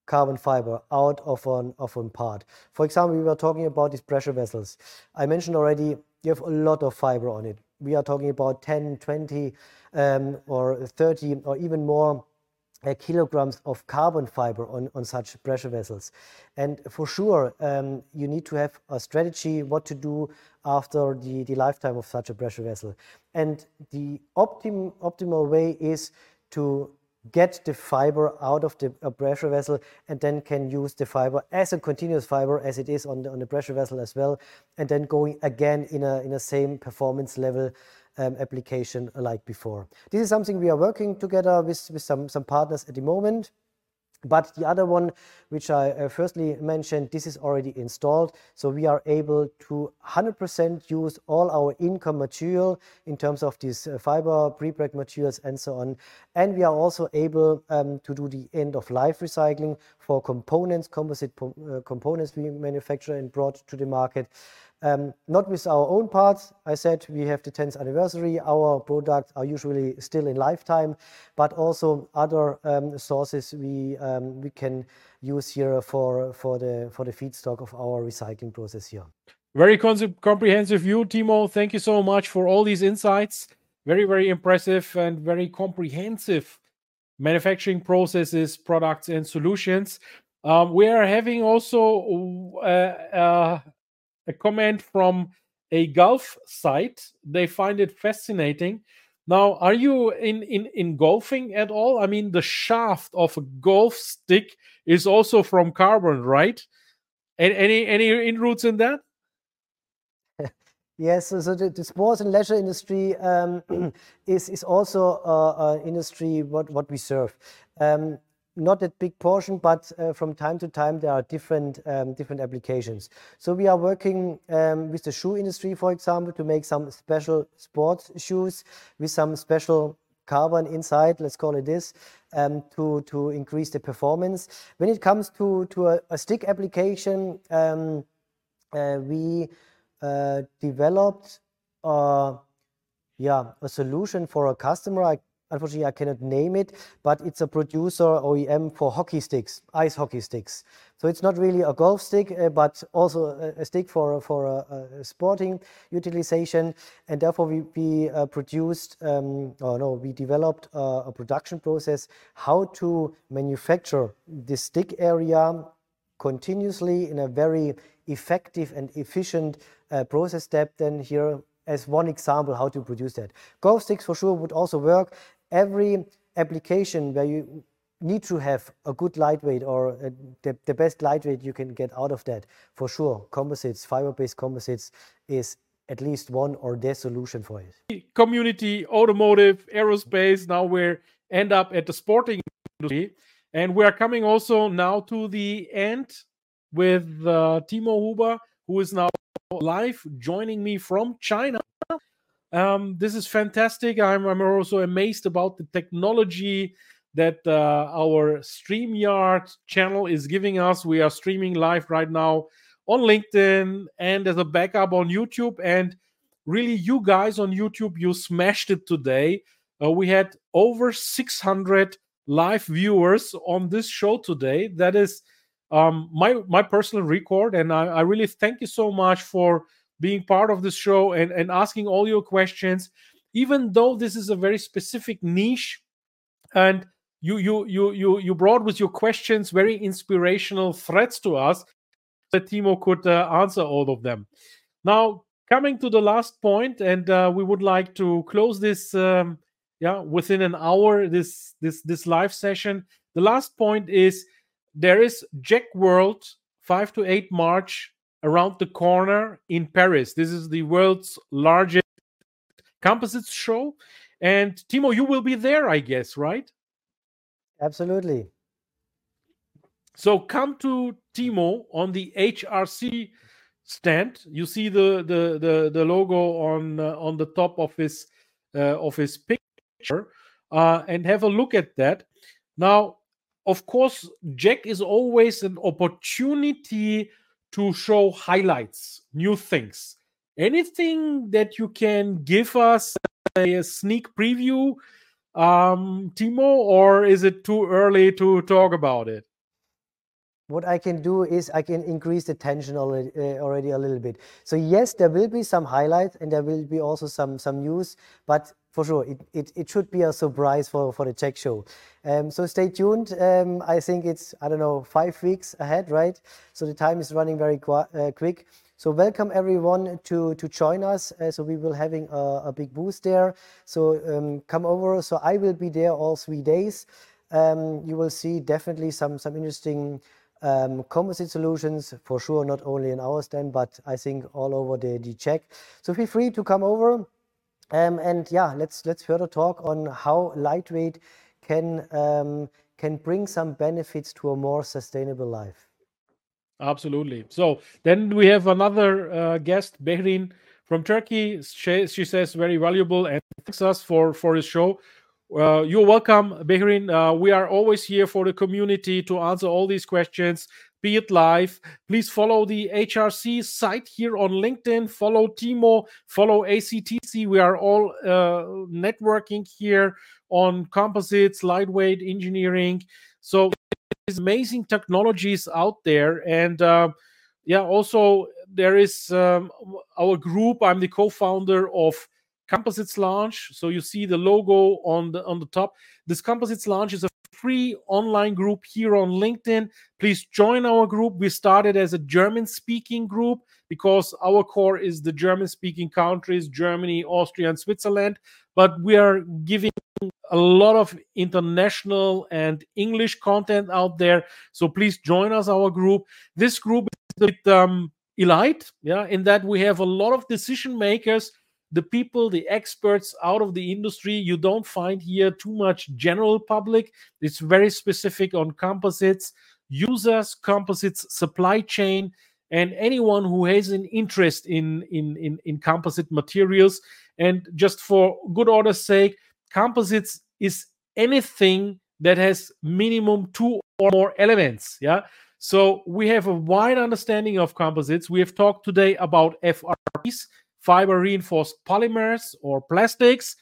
carbon fiber out of an, of an part. For example, we were talking about these pressure vessels. I mentioned already you have a lot of fiber on it. We are talking about 10, 20, um, or 30, or even more kilograms of carbon fiber on, on such pressure vessels. And for sure, um, you need to have a strategy what to do after the, the lifetime of such a pressure vessel. And the optim, optimal way is to get the fiber out of the pressure vessel and then can use the fiber as a continuous fiber as it is on the, on the pressure vessel as well and then going again in a in a same performance level application like before. This is something we are working together with, with some, some partners at the moment. But the other one, which I uh, firstly mentioned, this is already installed. So we are able to 100% use all our income material in terms of these uh, fiber, pre-preg materials and so on. And we are also able um, to do the end of life recycling for components, composite uh, components we manufacture and brought to the market. Um, not with our own parts. I said we have the 10th anniversary. Our products are usually still in lifetime, but also other um, sources we um, we can use here for for the for the feedstock of our recycling process here. Very comprehensive view, Timo. Thank you so much for all these insights. Very very impressive and very comprehensive manufacturing processes, products, and solutions. Um, we are having also uh, uh, a comment from a golf site. They find it fascinating. Now, are you in, in, in golfing at all? I mean, the shaft of a golf stick is also from carbon, right? Any any inroads in that? Yes, so, the, the, sports and leisure industry um, (clears throat) is is also uh, an industry what what we serve. Um, not a big portion, but uh, from time to time there are different um, different applications. So we are working um, with the shoe industry, for example, to make some special sports shoes with some special carbon inside, let's call it this, um, to increase the performance. When it comes to a, stick application, uh, we uh, developed yeah a solution for a customer. I unfortunately I cannot name it, but it's a producer OEM for hockey sticks, ice hockey sticks. So it's not really a golf stick, uh, but also a, a, stick for for a, a, sporting utilization. And therefore, we, we uh, produced, um, or no, we developed a production process how to manufacture this stick area continuously in a very effective and efficient uh, process step. Then here as one example how to produce that. Golf sticks for sure would also work every application where you need to have a good lightweight or a, the, the best lightweight you can get out of that for sure composites fiber-based composites is at least one or their solution for it. Community automotive aerospace now we're end up at the sporting industry. And we are coming also now to the end with uh, timo huber who is now live joining me from china um, this is fantastic. I'm, I'm also amazed about the technology that uh, our StreamYard channel is giving us. We are streaming live right now on LinkedIn and as a backup on YouTube. And really, you guys on YouTube, you smashed it today. Uh, we had over 600 live viewers on this show today. That is um, my my personal record, and I, I really thank you so much for being part of this show and, and asking all your questions even though this is a very specific niche. And you you you you you brought with your questions very inspirational threats to us that timo could uh, answer all of them. Now coming to the last point and uh, we would like to close this um, yeah within an hour this this this live session. The last point is there is JEC World 5 to 8 march around the corner in Paris. This is the world's largest composites show. And Timo, you will be there, I guess, right? Absolutely. So come to Timo on the HRC stand. You see the the the, the logo on uh, on the top of his uh, of his picture, uh, and have a look at that. Now, of course, JEC is always an opportunity to show highlights, new things. Anything that you can give us a sneak preview, um, Timo, or is it too early to talk about it? What I can do is I can increase the tension already, uh, already a little bit. So yes, there will be some highlights and there will be also some some news, but for sure. It, it, it should be a surprise for, for the JEC show. Um, so stay tuned. Um, I think it's, I don't know, five weeks ahead, right? So the time is running very uh, quick. So welcome everyone to, to join us. Uh, so we will having a, a big boost there. So um, come over. So I will be there all three days. Um, you will see definitely some, some interesting composite solutions for sure, not only in our stand, but I think all over the, JEC. So feel free to come over. Um, and yeah, let's let's further talk on how lightweight can um, can bring some benefits to a more sustainable life. Absolutely. So then we have another uh, guest, Behrin from Turkey. She, says very valuable and thanks us for for his show. Uh, you're welcome, Behrin. Uh, we are always here for the community to answer all these questions be it live. Please follow the HRC site here on LinkedIn. Follow Timo, follow ACTC. We are all uh, networking here on composites, lightweight engineering. So there's amazing technologies out there. And uh, yeah, also there is um, our group. I'm the co-founder of Composites Lounge. So you see the logo on the on the top. This Composites Lounge is a free online group here on LinkedIn. Please join our group. We started as a German speaking group because our core is the German speaking countries, Germany, Austria, and Switzerland. But we are giving a lot of international and English content out there. So please join us, our group. This group a bit um, elite, yeah, in that we have a lot of decision makers, the people, the experts out of the industry. You don't find here too much general public. It's very specific on composites, users, composites, supply chain, and anyone who has an interest in in in, in composite materials. And just for good order's sake, composites is anything that has minimum two or more elements. Yeah. So we have a wide understanding of composites. We have talked today about FRPs, fiber reinforced polymers or plastics.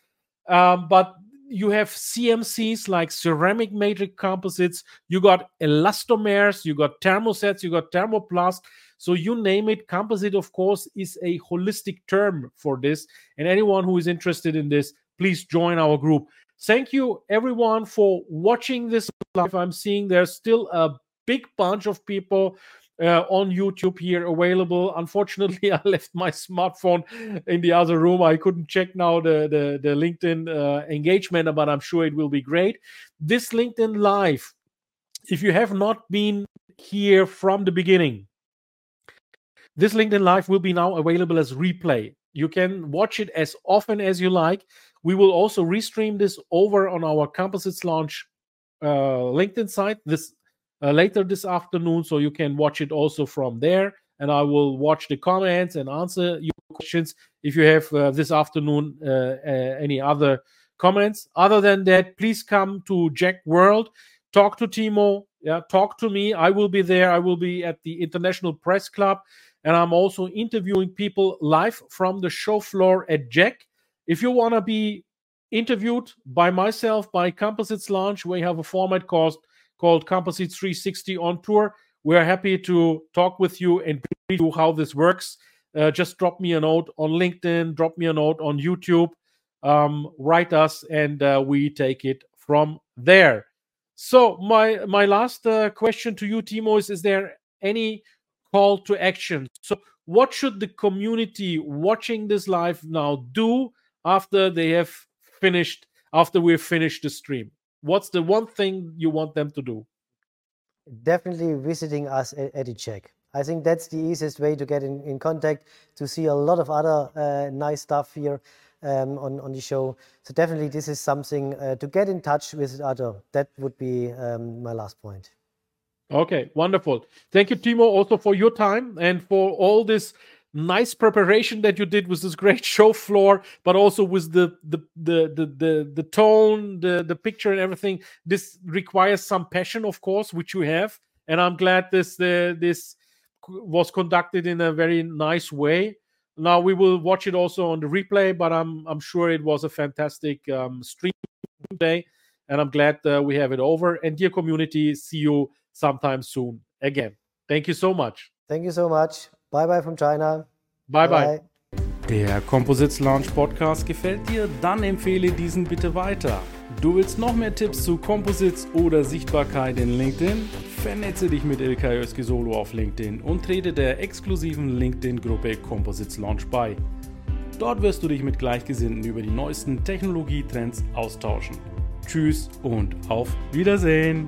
Um, but you have CMCs like ceramic matrix composites, you got elastomers, you got thermosets, you got thermoplast. So you name it, composite, of course, is a holistic term for this. And anyone who is interested in this, please join our group. Thank you, everyone, for watching this live. I'm seeing there's still a big bunch of people uh, on YouTube here available. Unfortunately, (laughs) I left my smartphone in the other room. I couldn't check now the the, the LinkedIn uh, engagement, but I'm sure it will be great. This LinkedIn Live, if you have not been here from the beginning, this LinkedIn Live will be now available as replay. You can watch it as often as you like. We will also restream this over on our Composites Lounge uh, LinkedIn site this later this afternoon, so you can watch it also from there. And I will watch the comments and answer your questions if you have uh, this afternoon uh, uh, any other comments. Other than that, please come to JEC World, talk to Timo, yeah, talk to me. I will be there. I will be at the International Press Club, and I'm also interviewing people live from the show floor at Jack. If you want to be interviewed by myself by Composites Lounge, we have a format called called Composite 360 on tour. We're happy to talk with you and you how this works. Uh, just drop me a note on LinkedIn, drop me a note on YouTube, um, write us, and uh, we take it from there. So my my last uh, question to you, Timo, is: Is there any call to action? So what should the community watching this live now do after they have finished after we've finished the stream what's the one thing you want them to do definitely visiting us at EduCheck. I think that's the easiest way to get in, in contact, to see a lot of other uh, nice stuff here um, on, on the show. So definitely this is something uh, to get in touch with other. That would be um, my last point. Okay, wonderful. Thank you, Timo, also for your time and for all this nice preparation that you did with this great (laughs) show floor, but also with the the the the the, the tone, the the picture, and everything. This requires some passion, of course, which you have, and I'm glad this uh, this was conducted in a very nice way. Now we will watch it also on the replay, but I'm I'm sure it was a fantastic um, stream today, and I'm glad uh, we have it over. And dear community, see you sometime soon again. Thank you so much. Thank you so much. Bye bye from China. Bye bye. bye. Der Composites Launch Podcast gefällt dir? Dann empfehle diesen bitte weiter. Du willst noch mehr Tipps zu Composites oder Sichtbarkeit in LinkedIn? Vernetze dich mit Ilkay Özki auf LinkedIn und trete der exklusiven LinkedIn-Gruppe Composites Launch bei. Dort wirst du dich mit Gleichgesinnten über die neuesten Technologietrends austauschen. Tschüss und auf Wiedersehen!